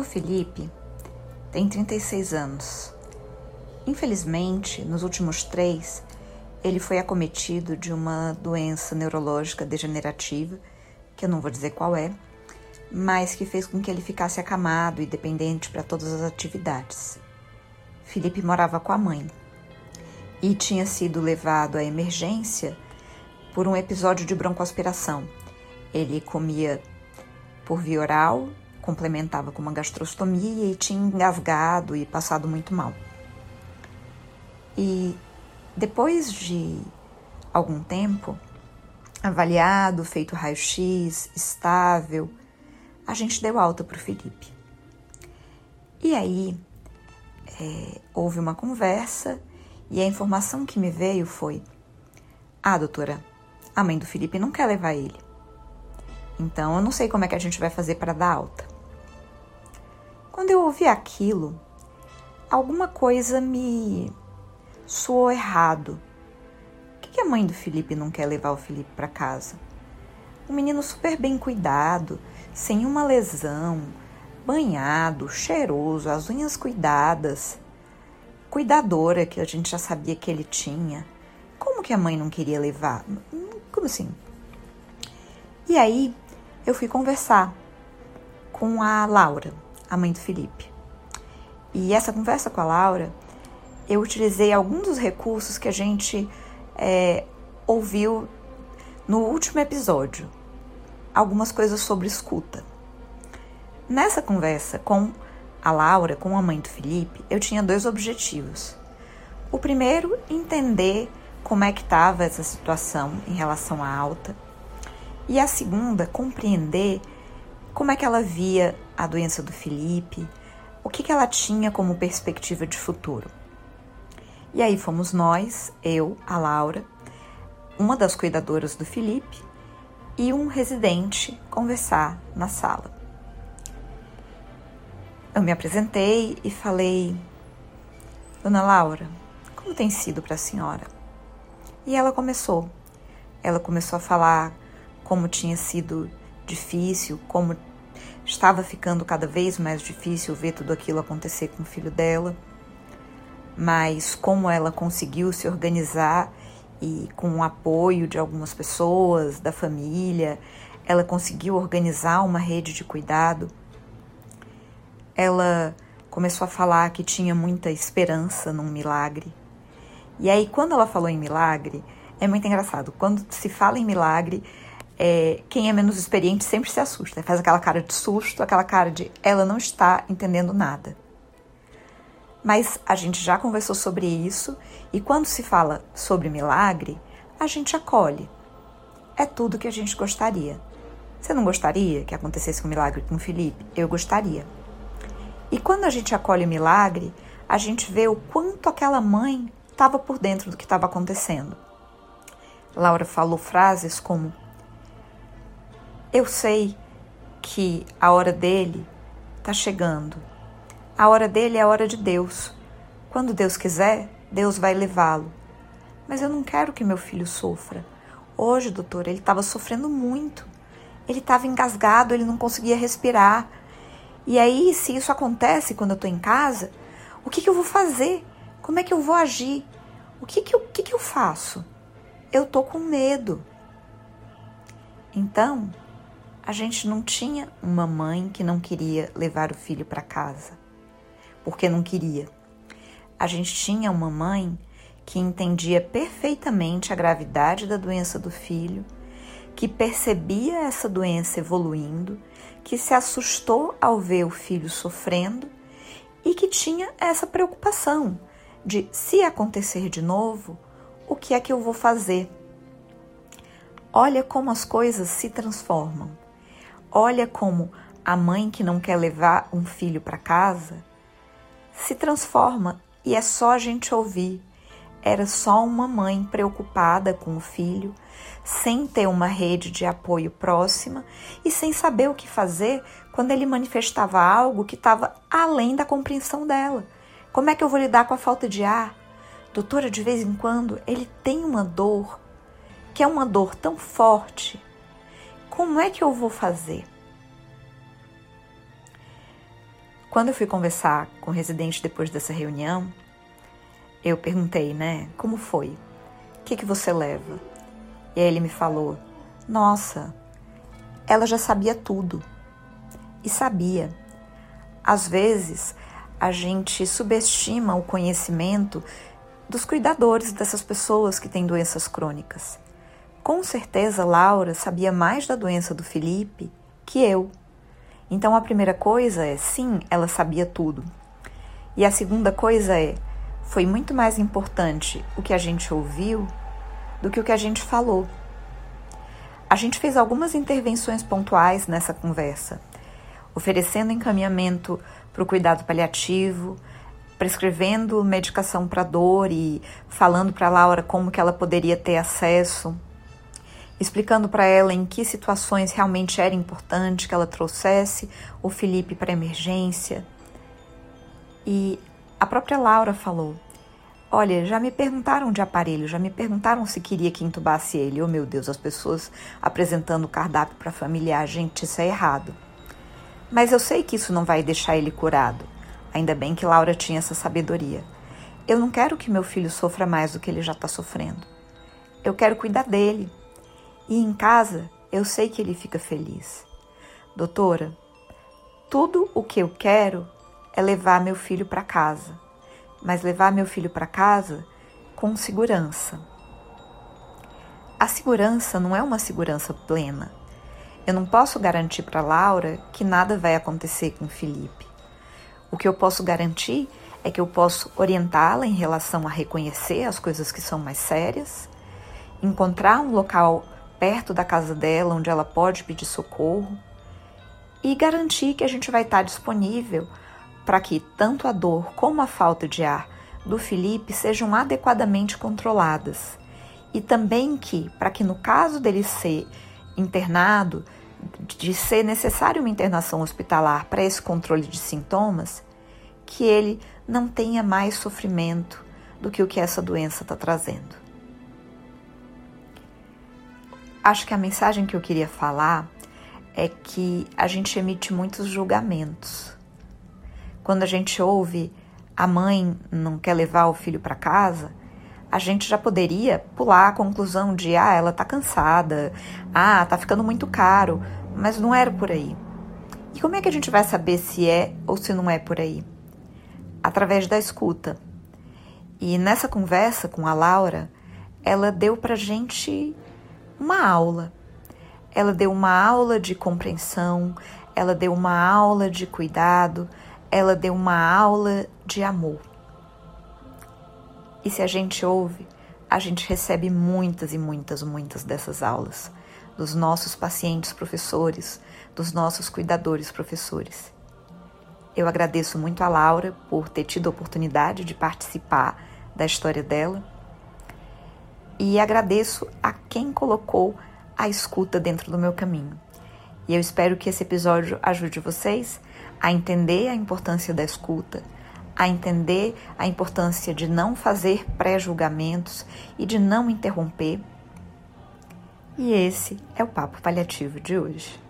O Felipe tem 36 anos. Infelizmente, nos últimos três, ele foi acometido de uma doença neurológica degenerativa, que eu não vou dizer qual é, mas que fez com que ele ficasse acamado e dependente para todas as atividades. Felipe morava com a mãe e tinha sido levado à emergência por um episódio de broncoaspiração. Ele comia por via oral, complementava com uma gastrostomia e tinha engasgado e passado muito mal. E depois de algum tempo, avaliado, feito raio-x, estável, a gente deu alta para o Felipe. E aí é, houve uma conversa e a informação que me veio foi: Ah, doutora, a mãe do Felipe não quer levar ele. Então eu não sei como é que a gente vai fazer para dar alta. Quando eu ouvi aquilo, alguma coisa me soou errado. Por que a mãe do Felipe não quer levar o Felipe para casa? Um menino super bem cuidado, sem uma lesão, banhado, cheiroso, as unhas cuidadas, cuidadora que a gente já sabia que ele tinha. Como que a mãe não queria levar? Como assim? E aí eu fui conversar com a Laura, a mãe do Felipe. E essa conversa com a Laura, eu utilizei alguns dos recursos que a gente é, ouviu no último episódio. Algumas coisas sobre escuta. Nessa conversa com a Laura, com a mãe do Felipe, eu tinha dois objetivos. O primeiro, entender como é que estava essa situação em relação à alta. E a segunda, compreender como é que ela via a doença do Felipe, o que, que ela tinha como perspectiva de futuro. E aí fomos nós, eu, a Laura, uma das cuidadoras do Felipe e um residente conversar na sala. Eu me apresentei e falei: Dona Laura, como tem sido para a senhora? E ela começou. Ela começou a falar como tinha sido difícil, como estava ficando cada vez mais difícil ver tudo aquilo acontecer com o filho dela, mas como ela conseguiu se organizar e com o apoio de algumas pessoas, da família, ela conseguiu organizar uma rede de cuidado ela começou a falar que tinha muita esperança num milagre. E aí, quando ela falou em milagre, é muito engraçado. Quando se fala em milagre, é, quem é menos experiente sempre se assusta. Faz aquela cara de susto, aquela cara de ela não está entendendo nada. Mas a gente já conversou sobre isso e quando se fala sobre milagre, a gente acolhe. É tudo que a gente gostaria. Você não gostaria que acontecesse um milagre com o Felipe? Eu gostaria. E quando a gente acolhe o milagre, a gente vê o quanto aquela mãe estava por dentro do que estava acontecendo. Laura falou frases como: Eu sei que a hora dele está chegando. A hora dele é a hora de Deus. Quando Deus quiser, Deus vai levá-lo. Mas eu não quero que meu filho sofra. Hoje, doutor, ele estava sofrendo muito. Ele estava engasgado, ele não conseguia respirar. E aí, se isso acontece quando eu estou em casa, o que, que, eu vou fazer? Como é que eu vou agir? O que, que, eu, que, que eu faço? Eu estou com medo. Então, a gente não tinha uma mãe que não queria levar o filho para casa, porque não queria. A gente tinha uma mãe que entendia perfeitamente a gravidade da doença do filho, que percebia essa doença evoluindo que se assustou ao ver o filho sofrendo e que tinha essa preocupação de se acontecer de novo, o que é que eu vou fazer? Olha como as coisas se transformam. Olha como a mãe que não quer levar um filho para casa se transforma e é só a gente ouvir. Era só uma mãe preocupada com o filho, sem ter uma rede de apoio próxima e sem saber o que fazer quando ele manifestava algo que estava além da compreensão dela. Como é que eu vou lidar com a falta de ar? Doutora, de vez em quando ele tem uma dor que é uma dor tão forte. Como é que eu vou fazer? Quando eu fui conversar com o residente depois dessa reunião, eu perguntei, né, como foi? O que, que você leva? E aí ele me falou: Nossa, ela já sabia tudo. E sabia. Às vezes, a gente subestima o conhecimento dos cuidadores dessas pessoas que têm doenças crônicas. Com certeza, Laura sabia mais da doença do Felipe que eu. Então, a primeira coisa é: sim, ela sabia tudo. E a segunda coisa é: foi muito mais importante o que a gente ouviu do que o que a gente falou. A gente fez algumas intervenções pontuais nessa conversa, oferecendo encaminhamento para o cuidado paliativo, prescrevendo medicação para dor e falando para Laura como que ela poderia ter acesso, explicando para ela em que situações realmente era importante que ela trouxesse o Felipe para emergência. E a própria Laura falou: Olha, já me perguntaram de aparelho, já me perguntaram se queria que entubasse ele. Oh, meu Deus, as pessoas apresentando o cardápio para familiar. Gente, isso é errado. Mas eu sei que isso não vai deixar ele curado. Ainda bem que Laura tinha essa sabedoria. Eu não quero que meu filho sofra mais do que ele já está sofrendo. Eu quero cuidar dele. E em casa, eu sei que ele fica feliz. Doutora, tudo o que eu quero é levar meu filho para casa, mas levar meu filho para casa com segurança. A segurança não é uma segurança plena. Eu não posso garantir para Laura que nada vai acontecer com Felipe. O que eu posso garantir é que eu posso orientá-la em relação a reconhecer as coisas que são mais sérias, encontrar um local perto da casa dela onde ela pode pedir socorro e garantir que a gente vai estar disponível para que tanto a dor como a falta de ar do Felipe sejam adequadamente controladas. E também que, para que no caso dele ser internado, de ser necessário uma internação hospitalar para esse controle de sintomas, que ele não tenha mais sofrimento do que o que essa doença está trazendo. Acho que a mensagem que eu queria falar é que a gente emite muitos julgamentos quando a gente ouve a mãe não quer levar o filho para casa, a gente já poderia pular a conclusão de ah, ela tá cansada, ah, tá ficando muito caro, mas não era por aí. E como é que a gente vai saber se é ou se não é por aí? Através da escuta. E nessa conversa com a Laura, ela deu pra gente uma aula. Ela deu uma aula de compreensão, ela deu uma aula de cuidado, ela deu uma aula de amor. E se a gente ouve, a gente recebe muitas e muitas, muitas dessas aulas dos nossos pacientes professores, dos nossos cuidadores professores. Eu agradeço muito a Laura por ter tido a oportunidade de participar da história dela e agradeço a quem colocou a escuta dentro do meu caminho. E eu espero que esse episódio ajude vocês a entender a importância da escuta, a entender a importância de não fazer pré-julgamentos e de não interromper. E esse é o papo paliativo de hoje.